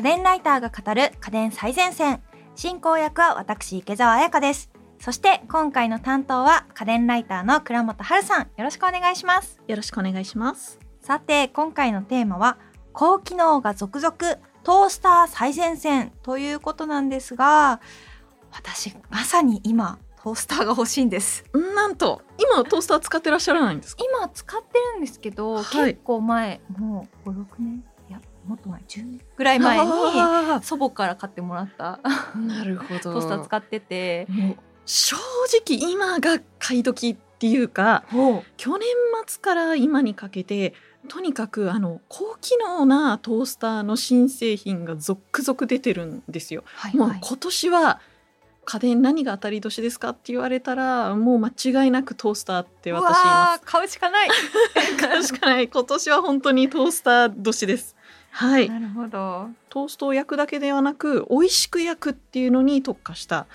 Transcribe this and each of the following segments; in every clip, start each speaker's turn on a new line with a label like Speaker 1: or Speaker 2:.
Speaker 1: 家電ライターが語る家電最前線。進行役は私池澤彩香です。そして今回の担当は家電ライターの倉本春さん。よろしくお願いします。
Speaker 2: よろしくお願いします。
Speaker 1: さて今回のテーマは高機能が続々トースター最前線。ということなんですが私まさに今トースターが欲しいんです。
Speaker 2: なんと今トースター使ってらっしゃらないんですか？
Speaker 1: 今使ってるんですけど、
Speaker 2: はい。
Speaker 1: 結構前もう56年もっと前10年ぐらい前に
Speaker 2: あ
Speaker 1: 祖母から買ってもらった
Speaker 2: ー なるほど。
Speaker 1: トースター使ってて。
Speaker 2: 正直今が買い時っていうか去年末から今にかけてとにかくあの高機能なトースターの新製品が続々出てるんですよ。
Speaker 1: はいはい。
Speaker 2: もう今年は家電何が当たり年ですかって言われたらもう間違いなくトースターって私言いま
Speaker 1: うわー買うしかない。
Speaker 2: す。確かに今年は本当にトースター年です。はい。
Speaker 1: なるほど。
Speaker 2: トーストを焼くだけではなく美味しく焼くっていうのに特化した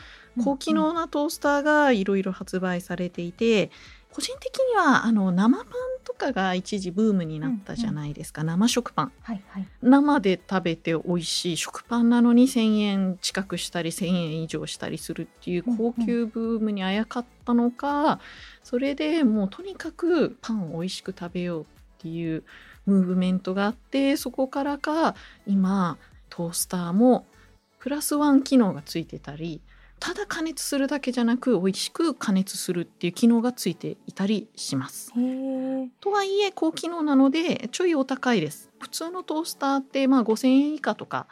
Speaker 2: 高機能なトースターがいろいろ発売されていて個人的にはあの生パンとかが一時ブームになったじゃないですか、生食パン。
Speaker 1: はいはい。
Speaker 2: 生で食べて美味しい食パンなのに1,000円近くしたり1,000円以上したりするっていう高級ブームにあやかったのか、それでもうとにかくパンを美味しく食べようっていうムーブメントがあってそこからか今トースターもプラスワン機能がついてたりただ加熱するだけじゃなく美味しく加熱するっていう機能がついていたりします。とはいえ高機能なのでちょいお高いです。普通のトースターってまあ5,000円以下とか、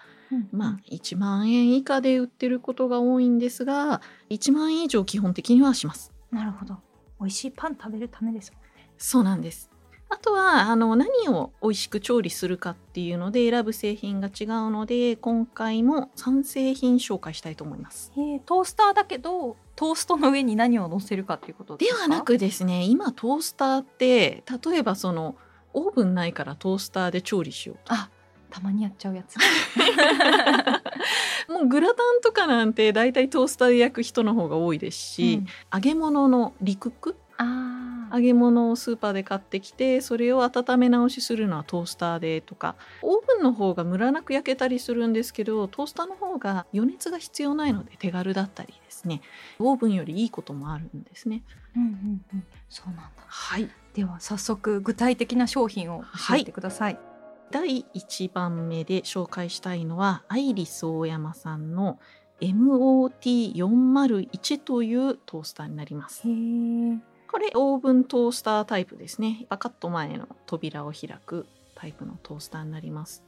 Speaker 2: まあ、1万円以下で売ってることが多いんですが1万円以上基本的にはします。
Speaker 1: なるほど。美味しいパン食べるためですもんね。
Speaker 2: そうなんですあとはあの何を美味しく調理するかっていうので選ぶ製品が違うので今回も3製品紹介したいと思います。
Speaker 1: へートースターだけどトーストの上に何を乗せるかっていうことで
Speaker 2: はなくですね今トースターって例えばそのオーブンないからトースターで調理しよう
Speaker 1: あたまにやっちゃうやつ。
Speaker 2: もうグラタンとかなんて大体トースターで焼く人の方が多いですし、
Speaker 1: うん。
Speaker 2: 揚げ物のリクック
Speaker 1: あ
Speaker 2: 揚げ物をスーパーで買ってきてそれを温め直しするのはトースターでとか。オーブンの方がムラなく焼けたりするんですけどトースターの方が余熱が必要ないので手軽だったりですね。オーブンよりいいこともあるんですね。
Speaker 1: うんうんうん。そうなんだ。
Speaker 2: はい。
Speaker 1: では早速具体的な商品を教えてください、
Speaker 2: 第1番目で紹介したいのはアイリス大山さんの MOT401 というトースターになります。これオーブントースタータイプですね。パカッと前の扉を開くタイプのトースターになります。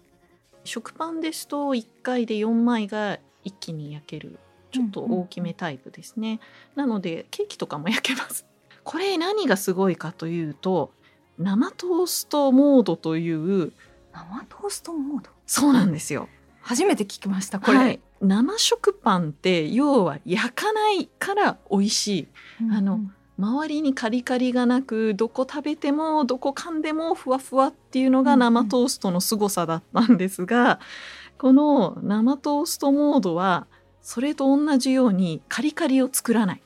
Speaker 2: 食パンですと1回で4枚が一気に焼けるちょっと大きめタイプですね。なのでケーキとかも焼けます。これ何がすごいかというと生トーストモードという
Speaker 1: 生トーストモード？
Speaker 2: そうなんですよ。
Speaker 1: 初めて聞きましたこれ、
Speaker 2: はい生食パンって要は焼かないから美味しい。あの周りにカリカリがなくどこ食べてもどこ噛んでもふわふわっていうのが生トーストの凄さだったんですが、この生トーストモードはそれと同じようにカリカリを作らない。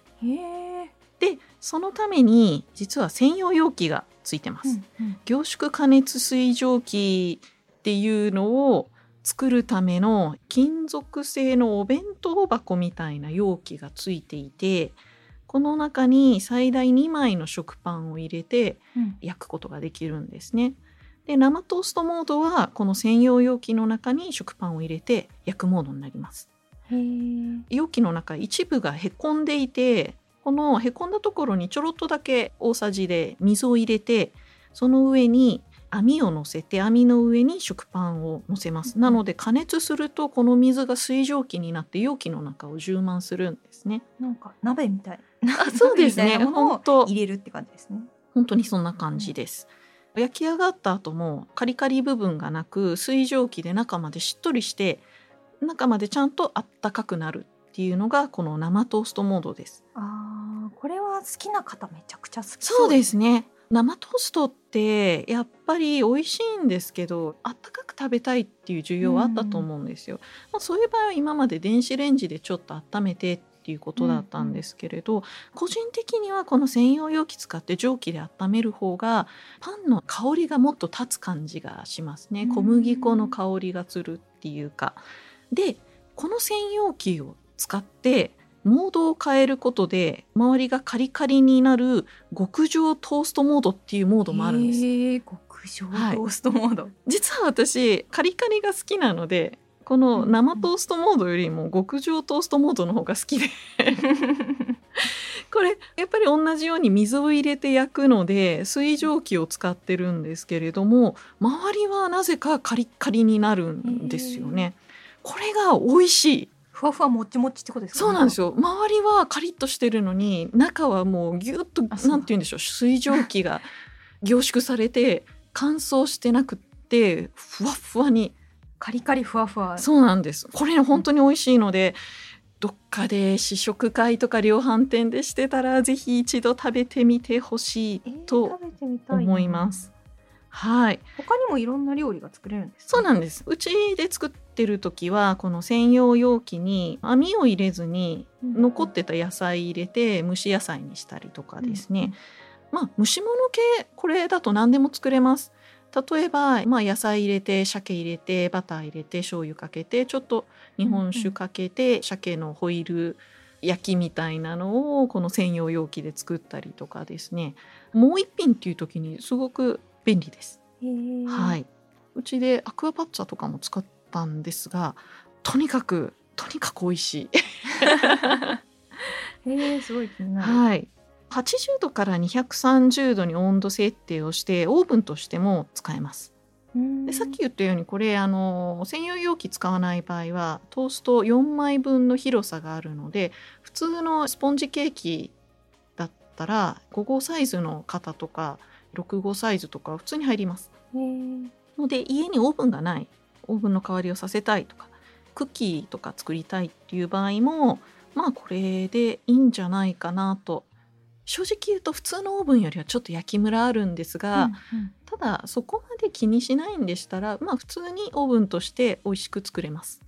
Speaker 2: でそのために実は専用容器がついてます。
Speaker 1: うんうん
Speaker 2: 凝縮加熱水蒸気っていうのを作るための金属製のお弁当箱みたいな容器がついていてこの中に最大2枚の食パンを入れて
Speaker 1: うん
Speaker 2: 焼くことができるんですね。で生トーストモードはこの専用容器の中に食パンを入れて焼くモードになります。容器の中一部がへこんでいてこのへこんだところにちょろっとだけ大さじで水を入れてその上に網を乗せて網の上に食パンを乗せます。なので加熱するとこの水が水蒸気になって容器の中を充満するんですね。
Speaker 1: なんか鍋みたい。
Speaker 2: あそうですね。本当。
Speaker 1: 入れるって感じですね。
Speaker 2: 本当にそんな感じです。焼き上がった後もカリカリ部分がなく水蒸気で中までしっとりして中までちゃんとあったかくなるっていうのがこの生トーストモードです。
Speaker 1: あーこれは好きな方めちゃくちゃ好き
Speaker 2: そう。ですすね生トーストってやっぱり美味しいんですけどあったかく食べたいっていう需要はあったと思うんですよ、まあ、そういう場合は今まで電子レンジでちょっと温めてっていうことだったんですけれど、個人的にはこの専用容器使って蒸気で温める方がパンの香りがもっと立つ感じがしますね。
Speaker 1: うん。
Speaker 2: 小麦粉の香りがするっっていうか。でこの専用キーを使ってモードを変えることで周りがカリカリになる極上トーストモードっていうモードもあるんです。
Speaker 1: 極上トーストモード。
Speaker 2: 実は私カリカリが好きなのでこの生トーストモードよりも極上トーストモードの方が好きで これやっぱり同じように水を入れて焼くので水蒸気を使ってるんですけれども周りはなぜかカリッカリになるんですよね。これが美味しい
Speaker 1: ふわふわもちもちってことですか？
Speaker 2: そうなんです
Speaker 1: よ。
Speaker 2: よ周りはカリッとしてるのに中はもうギュッとなんて言うんでしょう水蒸気が凝縮されて乾燥してなくってふわっふわに
Speaker 1: カリカリふわふわ。
Speaker 2: そうなんですこれ本当に美味しいのでどっかで試食会とか量販店でしてたらぜひ一度食べてみてほしい
Speaker 1: えー
Speaker 2: と思います。はい。
Speaker 1: 他にもいろんな料理が作れるんですか？
Speaker 2: そうなんです。うちで作ってる時はこの専用容器に網を入れずに
Speaker 1: うん
Speaker 2: 残ってた野菜入れて蒸し野菜にしたりとかですね、まあ蒸し物系これだと何でも作れます。例えば、まあ、野菜入れて鮭入れてバター入れて醤油かけてちょっと日本酒かけて、鮭のホイル焼きみたいなのをこの専用容器で作ったりとかですね。もう一品っていう時にすごく便利です。
Speaker 1: うん。
Speaker 2: はいい、うちでアクアパッツァとかも使ったんですがとにかくとにかく美味しい。
Speaker 1: えー、すごい気になる。
Speaker 2: はい。80度から230度に温度設定をしてオーブンとしても使えます。
Speaker 1: うん
Speaker 2: でさっき言ったようにこれあの専用容器使わない場合はトースト4枚分の広さがあるので普通のスポンジケーキだったら5号サイズの型とか6号サイズとか普通に入ります。
Speaker 1: えー。
Speaker 2: ので家にオーブンがない。オーブンの代わりをさせたいとかクッキーとか作りたいっていう場合もまあこれでいいんじゃないかなと。正直言うと普通のオーブンよりはちょっと焼きムラあるんですが、
Speaker 1: うん
Speaker 2: ただそこまで気にしないんでしたらまあ普通にオーブンとして美味しく作れます。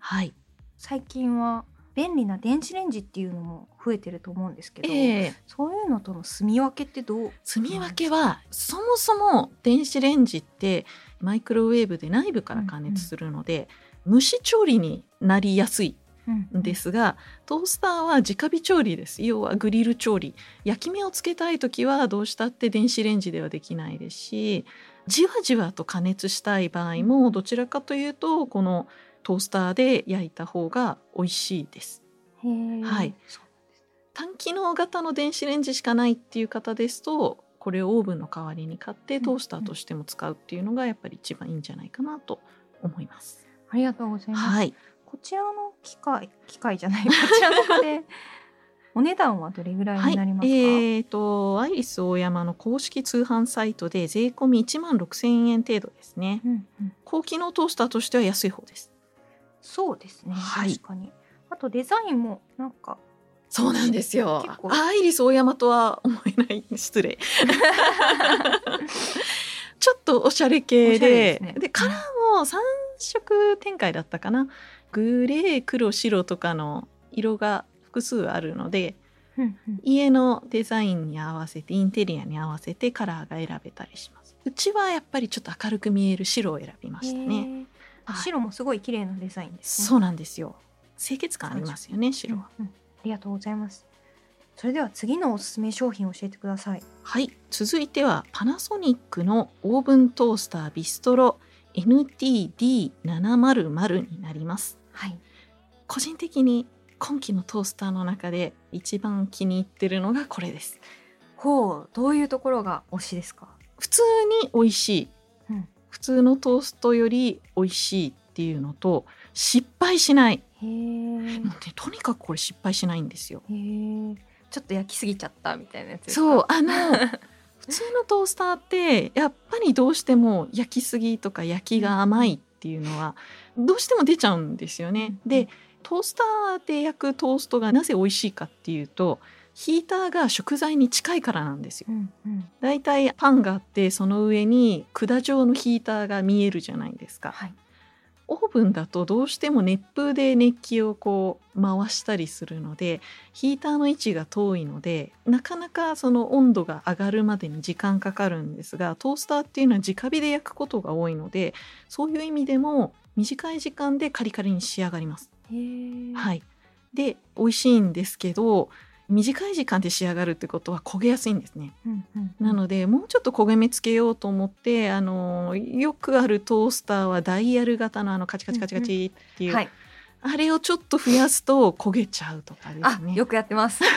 Speaker 2: はい、
Speaker 1: 最近は便利な電子レンジっていうのも増えてると思うんですけど、
Speaker 2: ええ。
Speaker 1: そういうのとの住み分けってどう？
Speaker 2: 住み分けはそもそも電子レンジってマイクロウェーブで内部から加熱するので、蒸し調理になりやすいんですがトースターは直火調理です。要はグリル調理。焼き目をつけたい時はどうしたって電子レンジではできないですしじわじわと加熱したい場合もどちらかというとこのトースターで焼いた方が美味しいです。はい。
Speaker 1: そう
Speaker 2: 単機能型の電子レンジしかないっていう方ですとこれをオーブンの代わりに買ってトースターとしても使うっていうのがやっぱり一番いいんじゃないかなと思います。
Speaker 1: ありがとうございます。
Speaker 2: はい、
Speaker 1: こちらの機械機械じゃないこちらの家で お値段はどれぐらい
Speaker 2: はい
Speaker 1: になりますか、
Speaker 2: えー、とアイリスオーヤマの公式通販サイトで税込み1万6000円程度ですね。
Speaker 1: うんうん。
Speaker 2: 高機能トースターとしては安い方です
Speaker 1: そうですね、
Speaker 2: はい。
Speaker 1: 確かに。あとデザインもなんか
Speaker 2: そうなんですよ。アイリスオーヤマとは思えない。失礼。ちょっとおしゃれ系で。
Speaker 1: ね。
Speaker 2: でカラーも3色展開だったかな。グレー黒白とかの色が複数あるので
Speaker 1: うんうん。
Speaker 2: 家のデザインに合わせてインテリアに合わせてカラーが選べたりします。うちはやっぱりちょっと明るく見える白を選びましたね
Speaker 1: 白もすごい綺麗なデザインですね。
Speaker 2: そうなんですよ。清潔感ありますよね白は、
Speaker 1: うん。うんありがとうございます。それでは次のおすすめ商品を教えてください。
Speaker 2: はい。続いてはパナソニックのオーブントースタービストロ NTD700 になります。
Speaker 1: はい。
Speaker 2: 個人的に今期のトースターの中で一番気に入ってるのがこれです。
Speaker 1: ほう。どういうところが推しですか？
Speaker 2: 普通に美味しい、
Speaker 1: うん
Speaker 2: 普通のトーストより美味しいっていうのと失敗しない。
Speaker 1: へえ
Speaker 2: もうねとにかくこれ失敗しないんですよ。
Speaker 1: ちょっと焼きすぎちゃったみたいなやつ
Speaker 2: そうあの 普通のトースターってやっぱりどうしても焼きすぎとか焼きが甘いっていうのはどうしても出ちゃうんですよね。
Speaker 1: うん。
Speaker 2: でトースターで焼くトーストがなぜ美味しいかっていうとヒーターが食材に近いからなんですよ。
Speaker 1: うんうん
Speaker 2: だいたいパンがあってその上に管状のヒーターが見えるじゃないですか。
Speaker 1: はい
Speaker 2: オーブンだとどうしても熱風で熱気をこう回したりするのでヒーターの位置が遠いのでなかなかその温度が上がるまでに時間かかるんですがトースターっていうのは直火で焼くことが多いのでそういう意味でも短い時間でカリカリに仕上がります。はい、で美味しいんですけど短い時間で仕上がるってことは焦げやすいんですね。
Speaker 1: うんうん
Speaker 2: なのでもうちょっと焦げ目つけようと思ってあのよくあるトースターはダイヤル型のあのカチカチカチカチっていう、
Speaker 1: はい。
Speaker 2: あれをちょっと増やすと焦げちゃうとかで
Speaker 1: あ
Speaker 2: す、ね。
Speaker 1: よくやってます。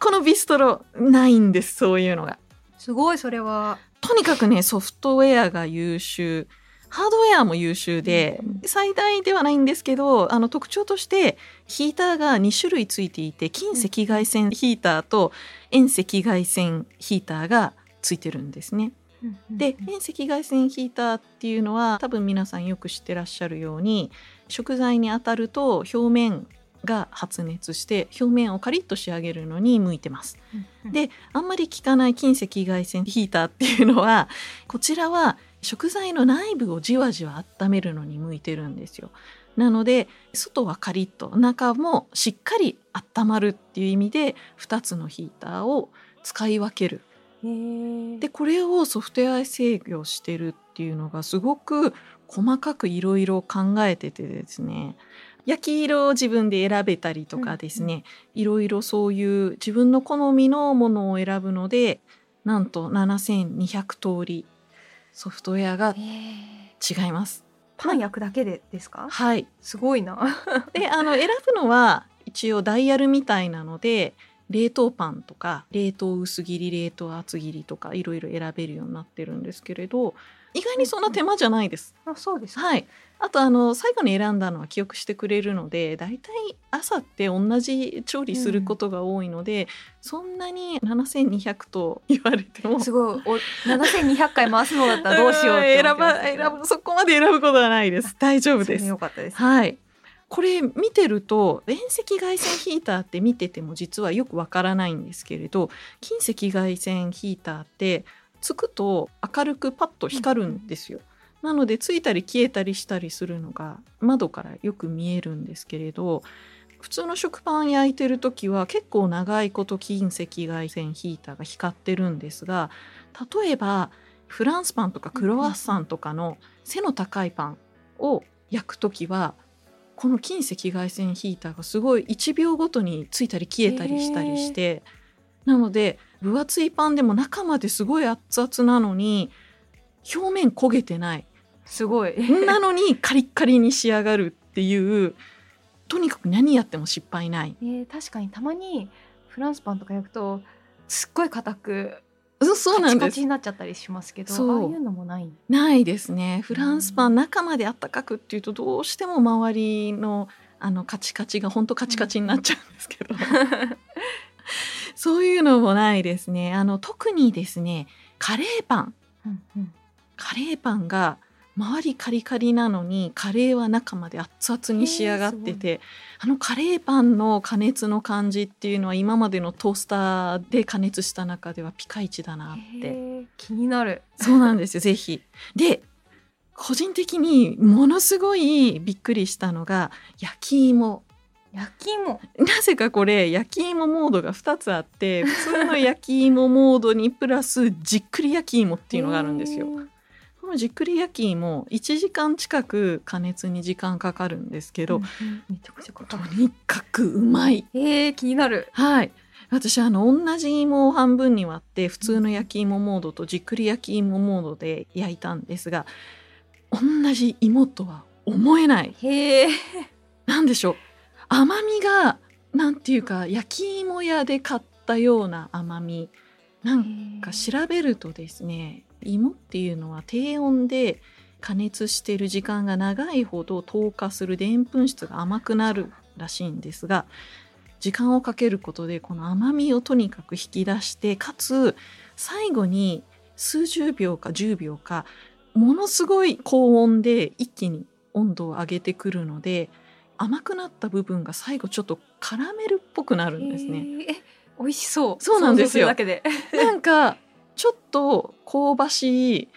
Speaker 2: このビストロないんですそういうのが。
Speaker 1: すごいそれは。
Speaker 2: とにかくねソフトウェアが優秀ハードウェアも優秀で、最大ではないんですけどあの特徴としてヒーターが2種類ついていて近赤外線ヒーターと遠赤外線ヒーターがついてるんですね。で遠赤外線ヒーターっていうのは多分皆さんよく知ってらっしゃるように食材に当たると表面が発熱して表面をカリッと仕上げるのに向いてます。
Speaker 1: うん、
Speaker 2: であんまり効かない近赤外線ヒーターっていうのはこちらは食材の内部をじわじわ温めるのに向いてるんですよ。なので外はカリッと中もしっかり温まるっていう意味で2つのヒーターを使い分ける。でこれをソフトウェア制御してるっていうのがすごく細かくいろいろ考えててですね焼き色を自分で選べたりとかですね、いろいろそういう自分の好みのものを選ぶのでなんと7200通りソフトウェアが違います。
Speaker 1: パン焼くだけでですか？
Speaker 2: はい、
Speaker 1: すごいな。
Speaker 2: であの選ぶのは一応ダイヤルみたいなので冷凍パンとか冷凍薄切り冷凍厚切りとかいろいろ選べるようになってるんですけれど意外にそんな手間じゃないです。
Speaker 1: あ、そうですか。
Speaker 2: はい、あとあの最後に選んだのは記憶してくれるのでだいたい朝って同じ調理することが多いので、そんなに7200と言われても
Speaker 1: すごい。お、七千二百回回すのだったらどうしようって
Speaker 2: 選ば選ぶそこまで選ぶことはないです大丈夫です
Speaker 1: よかったです。
Speaker 2: はい。これ見てると遠赤外線ヒーターって見てても実はよくわからないんですけれど近赤外線ヒーターってつくと明るくパッと光るんですよ。なのでついたり消えたりしたりするのが窓からよく見えるんですけれど普通の食パン焼いてる時は結構長いこと近赤外線ヒーターが光ってるんですが例えばフランスパンとかクロワッサンとかの背の高いパンを焼く時はこの近赤外線ヒーターがすごい1秒ごとについたり消えたりしたりしてなので分厚いパンでも中まですごい熱々なのに表面焦げてない。
Speaker 1: すごい。
Speaker 2: なのにカリッカリに仕上がるっていうとにかく何やっても失敗ない。
Speaker 1: えー、確かにたまにフランスパンとか焼くとすっごい硬く
Speaker 2: そそうなんです。
Speaker 1: カチカチになっちゃったりしますけど、ああいうのもない。
Speaker 2: ないですね。フランスパン中まであったかくっていうとどうしても周りのあのカチカチが本当カチカチになっちゃうんですけど、そういうのもないですね。あの特にですねカレーパン。
Speaker 1: うんうん。
Speaker 2: カレーパンが周りカリカリなのにカレーは中まで熱々に仕上がっててあのカレーパンの加熱の感じっていうのは今までのトースターで加熱した中ではピカイチだなって。
Speaker 1: 気になる。
Speaker 2: そうなんですよぜひ。で個人的にものすごいびっくりしたのが焼き芋
Speaker 1: 焼き芋。
Speaker 2: なぜかこれ焼き芋モードが2つあって 普通の焼き芋モードにプラスじっくり焼き芋っていうのがあるんですよ。このじっくり焼き芋1時間近く加熱に時間かかるんですけど、
Speaker 1: うんうんめちゃくちゃ
Speaker 2: と。にかくうまい。
Speaker 1: えー、気になる。
Speaker 2: はい。私あの同じ芋を半分に割って普通の焼き芋モードとじっくり焼き芋モードで焼いたんですが同じ芋とは思えない
Speaker 1: へえ。
Speaker 2: なんでしょう？甘みがなんていうか焼き芋屋で買ったような甘み。なんか調べるとですね芋っていうのは低温で加熱している時間が長いほど糖化するでんぷん質が甘くなるらしいんですが時間をかけることでこの甘みをとにかく引き出してかつ最後に数十秒か10秒かものすごい高温で一気に温度を上げてくるので甘くなった部分が最後ちょっとカラメルっぽくなるんですね。
Speaker 1: え、美味しそう。
Speaker 2: そうなんですよ。なんかちょっと香ばしい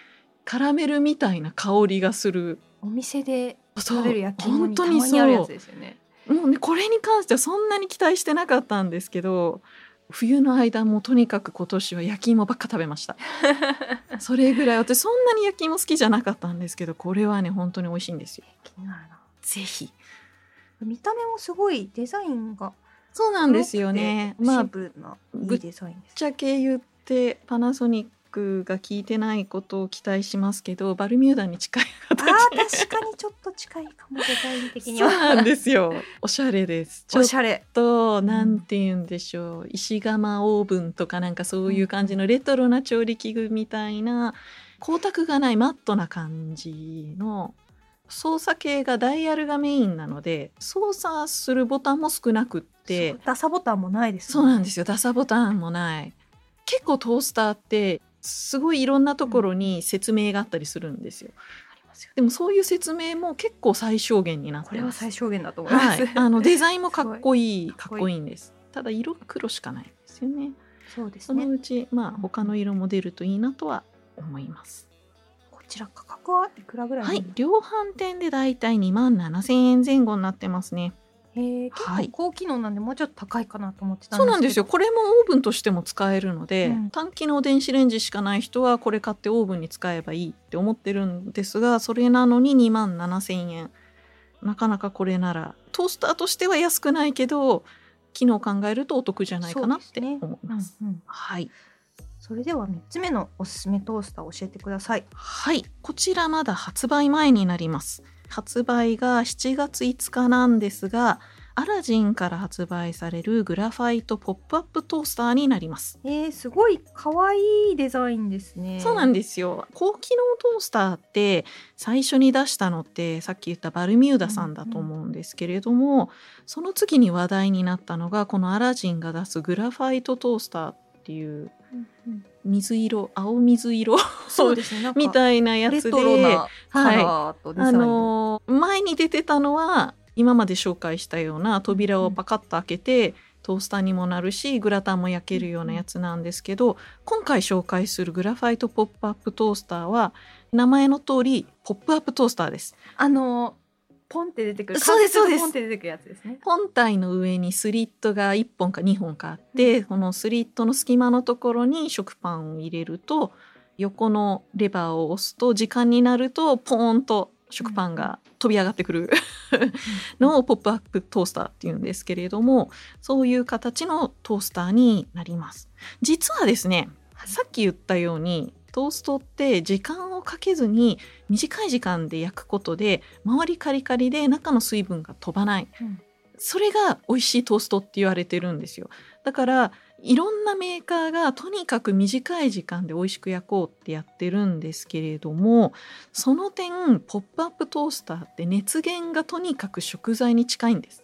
Speaker 2: カラメルみたいな香りがする。
Speaker 1: お店で食べる焼き芋にたまにあるやつですよね。
Speaker 2: もうねこれに関してはそんなに期待してなかったんですけど冬の間もとにかく今年は焼き芋ばっか食べました それぐらい私そんなに焼き芋好きじゃなかったんですけどこれはね本当に美味しいんですよ
Speaker 1: 気になるな
Speaker 2: ぜひ
Speaker 1: 見た目もすごいデザインが
Speaker 2: そうなんですよね。まあ
Speaker 1: シンプルないいデザインです
Speaker 2: ぶっちゃけ言ってパナソニックが聞いてないことを期待しますけどバルミューダに近い
Speaker 1: あ
Speaker 2: 形
Speaker 1: ー確かにちょっと近いかもデザイン的に
Speaker 2: そう
Speaker 1: は
Speaker 2: なんですよ。おしゃれです。
Speaker 1: おしゃれ。
Speaker 2: となんて言うんでしょう。石窯オーブンとかなんかそういう感じのレトロな調理器具みたいな光沢がないマットな感じの操作系がダイヤルがメインなので操作するボタンも少なくって
Speaker 1: そうダサボタンもないです
Speaker 2: そうなんですすよ。ダサボタンもない。結構トースターってすごいいろんなところに説明があったりするんですよ。
Speaker 1: ありますよ
Speaker 2: でもそういう説明も結構最小限になっ
Speaker 1: これは最小限だと思います、
Speaker 2: はい、あのデザインもかっこいいかっこいいんです。ただ色は黒しかないんですよね。その
Speaker 1: そうですね。
Speaker 2: うちまあ他の色も出るといいなとは思います。
Speaker 1: こちら価格はいくらぐらい
Speaker 2: はい。量販店でだいたい2万7000円前後になってますね。
Speaker 1: へー結
Speaker 2: はい。
Speaker 1: 構高機能なんでもうちょっと高いかなと思ってたんですけど。
Speaker 2: そうなんですよ。これもオーブンとしても使えるので、
Speaker 1: うん。
Speaker 2: 単機能電子レンジしかない人はこれ買ってオーブンに使えばいいって思ってるんですがそれなのに2万7000円。なかなかこれならトースターとしては安くないけど機能考えるとお得じゃないかなって思います。
Speaker 1: うんうん。
Speaker 2: はい、
Speaker 1: それでは3つ目のおすすめトースターを教えてください
Speaker 2: はい、こちらまだ発売前になります。発売が7月5日なんですが、アラジンから発売されるグラファイトポップアップトースターになります。
Speaker 1: えー、すごい可愛いデザインですね
Speaker 2: そうなんですよ。高機能トースターって最初に出したのってさっき言ったバルミューダさんだと思うんですけれども、その次に話題になったのがこのアラジンが出すグラファイトトースターっていう
Speaker 1: うんうん。
Speaker 2: 水色青水色
Speaker 1: そうですね。
Speaker 2: みたいなや
Speaker 1: レ
Speaker 2: つではい。あのー前に出てたのは今まで紹介したような扉をパカッと開けて、トースターにもなるしグラタンも焼けるようなやつなんですけど、今回紹介するグラファイトポップアップトースターは名前の通りポップアップトースターです。
Speaker 1: あのポンって出てくる。
Speaker 2: そうですそうです。
Speaker 1: ポンって出てくるやつですね。
Speaker 2: 本体の上にスリットが1本か2本か。あって、このスリットの隙間のところに食パンを入れると横のレバーを押すと時間になるとポーンと食パンが飛び上がってくる。のをポップアップトースターっていうんですけれどもそういう形のトースターになります。実はですねさっき言ったようにトーストって時間をかけずに短い時間で焼くことで周りカリカリで中の水分が飛ばない、
Speaker 1: うん。
Speaker 2: それが美味しいトーストって言われてるんですよ。だからいろんなメーカーがとにかく短い時間で美味しく焼こうってやってるんですけれどもその点ポップアップトースターって熱源がとにかく食材に近いんです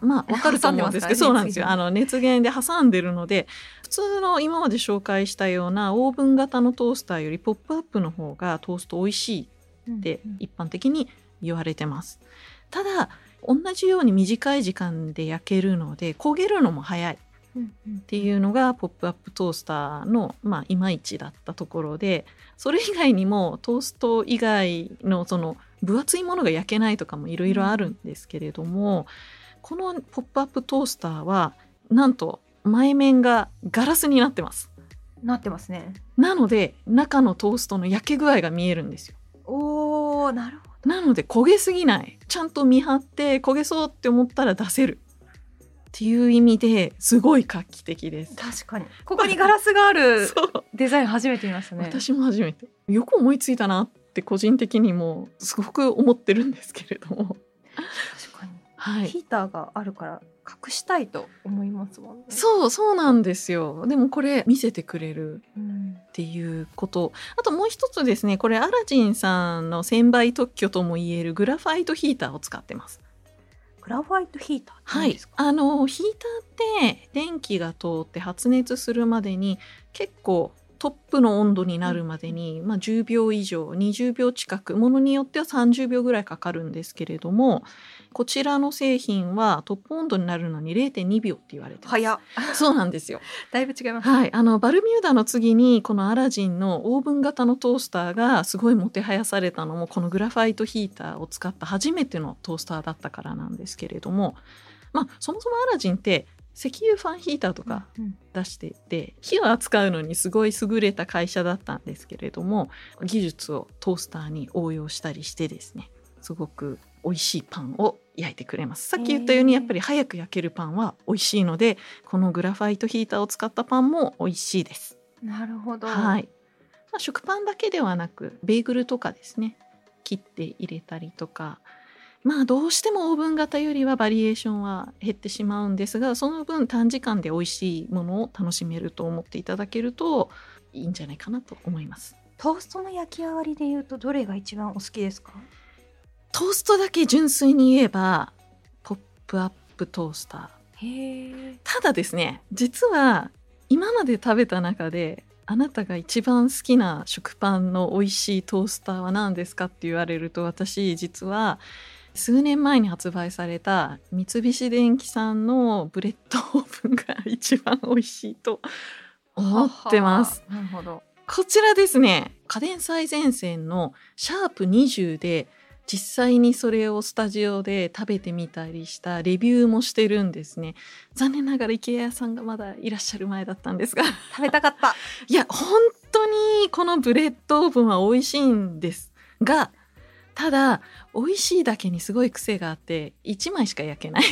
Speaker 2: まあわかると思うんですけど そうなんですよ。あ
Speaker 1: の
Speaker 2: の熱源で挟んでるので普通の今まで紹介したようなオーブン型のトースターよりポップアップの方がトースト美味しいって一般的に言われてます。ただ同じように短い時間で焼けるので焦げるのも早いっ
Speaker 1: って
Speaker 2: いうのがポップアップトースターのまあいまいちだったところでそれ以外にもトースト以外のその分厚いものが焼けないとかもいろいろあるんですけれども、このポップアップトースターはなんと前面がガラスになってます。
Speaker 1: なってますね。
Speaker 2: なので中のトーストの焼け具合が見えるんですよ。
Speaker 1: おーなるほど。
Speaker 2: なので焦げすぎない。ちゃんと見張って焦げそうって思ったら出せる。っていう意味ですごい画期的です。
Speaker 1: 確かに。ここにガラスがある
Speaker 2: そう。
Speaker 1: デザイン初めて見ましたね。
Speaker 2: 私も初めて。よく思いついたなって個人的にもすごく思ってるんですけれども はい。
Speaker 1: ヒーターがあるから隠したいと思いますもんね。
Speaker 2: そうそうなんですよ。でもこれ見せてくれる
Speaker 1: うん。
Speaker 2: っていうこと。あともう一つですねこれアラジンさんの1000倍特許ともいえるグラファイトヒーターを使ってます。
Speaker 1: グラファイトヒーター
Speaker 2: はい。あのヒーターって電気が通って発熱するまでに結構トップの温度になるまでに、まあ、10秒以上20秒近くものによっては30秒ぐらいかかるんですけれどもこちらの製品はトップ温度になるのに0.2秒って言われて
Speaker 1: 早っ。
Speaker 2: そうなんですよ。
Speaker 1: だいぶ違います
Speaker 2: はい、あのバルミューダの次にこのアラジンのオーブン型のトースターがすごいもてはやされたのもこのグラファイトヒーターを使った初めてのトースターだったからなんですけれども、まあ、そもそもアラジンって石油ファンヒーターとか出してて、火を扱うのにすごい優れた会社だったんですけれども技術をトースターに応用したりしてですねすごく美味しいパンを焼いてくれます。さっき言ったようにやっぱり早く焼けるパンは美味しいのでこのグラファイトヒーターを使ったパンも美味しいです。
Speaker 1: なるほど。
Speaker 2: はい、まあ、食パンだけではなくベーグルとかですね切って入れたりとか。まあどうしてもオーブン型よりはバリエーションは減ってしまうんですがその分短時間で美味しいものを楽しめると思っていただけるといいんじゃないかなと思います。
Speaker 1: トーストの焼き上がりで言うとどれが一番お好きですか？
Speaker 2: トーストだけ純粋に言えばポップアップトースタ
Speaker 1: ー。
Speaker 2: ただですね実は今まで食べた中であなたが一番好きな食パンの美味しいトースターは何ですかって言われると私実は数年前に発売された三菱電機さんのブレッドオーブンが一番美味しいと思ってます。
Speaker 1: なるほど。
Speaker 2: こちらですね家電最前線のシャープ20で実際にそれをスタジオで食べてみたりしたレビューもしてるんですね。残念ながら池谷さんがまだいらっしゃる前だったんですが。
Speaker 1: 食べたかった。
Speaker 2: いや本当にこのブレッドオーブンは美味しいんですがただ美味しいだけにすごい癖があって1枚しか焼けない。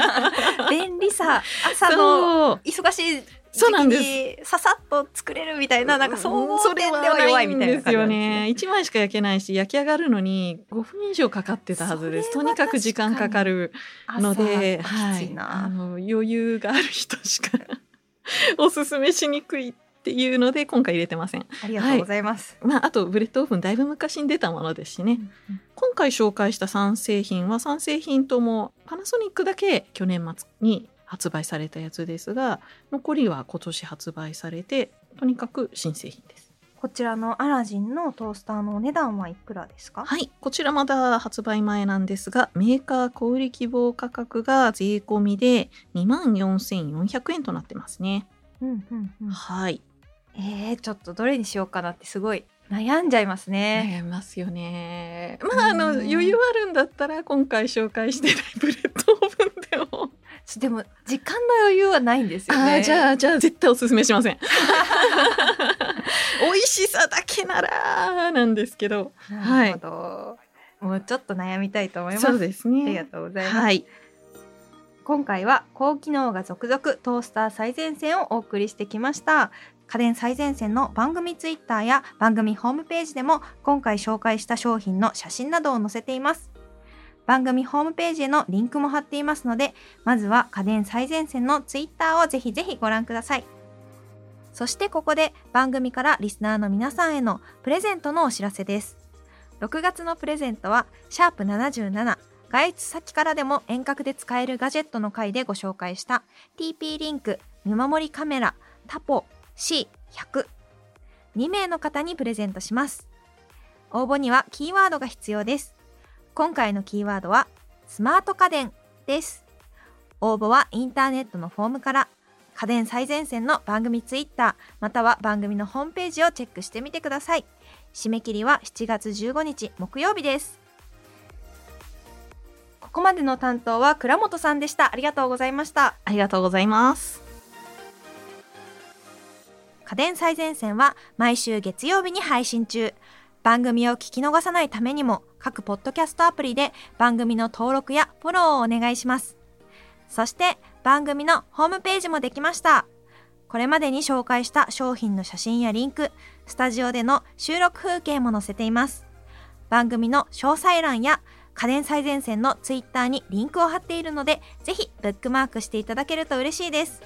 Speaker 1: 便利さ。朝の忙しい
Speaker 2: そうなんで
Speaker 1: 時期にささっと作れるみたいななんか総合
Speaker 2: それ
Speaker 1: 点では弱いみたいな
Speaker 2: ですよ
Speaker 1: 感じ
Speaker 2: ね。1枚しか焼けないし焼き上がるのに5分以上かかってたはずです。とにかく時間かかるので、
Speaker 1: 朝
Speaker 2: はい、あの余裕がある人しか おすすめしにくいっていうので今回入れてません。
Speaker 1: ありがとうございます、
Speaker 2: まあ、あとブレッドオーブンだいぶ昔に出たものですしね、
Speaker 1: うん
Speaker 2: 今回紹介した3製品は3製品ともパナソニックだけ去年末に発売されたやつですが残りは今年発売されてとにかく新製品です。
Speaker 1: こちらのアラジンのトースターのお値段はいくらですか？
Speaker 2: はい、こちらまだ発売前なんですが、メーカー小売希望価格が税込みで24,400円となってますね。
Speaker 1: うんうんうん
Speaker 2: はい。
Speaker 1: えー、ちょっとどれにしようかなってすごい悩んじゃいますね、
Speaker 2: 悩みますよね。まあ、あの、
Speaker 1: うん
Speaker 2: 余裕あるんだったら、今回紹介してないブレッド
Speaker 1: でも時間の余裕はないんですよね
Speaker 2: ああ、じゃあ、じゃあ、絶対おすすめしません。美味しさだけなら、なんですけど。
Speaker 1: なるほど、もうちょっと悩みたいと思います
Speaker 2: そうですね。
Speaker 1: ありがとうございます、
Speaker 2: はい。
Speaker 1: 今回は高機能が続々トースター最前線をお送りしてきました家電最前線の番組ツイッターや番組ホームページでも今回紹介した商品の写真などを載せています番組ホームページへのリンクも貼っていますのでまずは家電最前線のツイッターをぜひぜひご覧ください。そしてここで番組からリスナーの皆さんへのプレゼントのお知らせです。6月のプレゼントはシャープ77外出先からでも遠隔で使えるガジェットの回でご紹介した TP リンク見守りカメラタポ C100 2名の方にプレゼントします。応募にはキーワードが必要です。今回のキーワードはスマート家電です。応募はインターネットのフォームから家電最前線の番組ツイッターまたは番組のホームページをチェックしてみてください。締め切りは7月15日木曜日です。ここまでの担当は倉本さんでした。ありがとうございました。
Speaker 2: ありがとうございます。
Speaker 1: 家電最前線は毎週月曜日に配信中番組を聞き逃さないためにも各ポッドキャストアプリで番組の登録やフォローをお願いします。そして番組のホームページもできました。これまでに紹介した商品の写真やリンクスタジオでの収録風景も載せています。番組の詳細欄や家電最前線のツイッターにリンクを貼っているのでぜひブックマークしていただけると嬉しいです。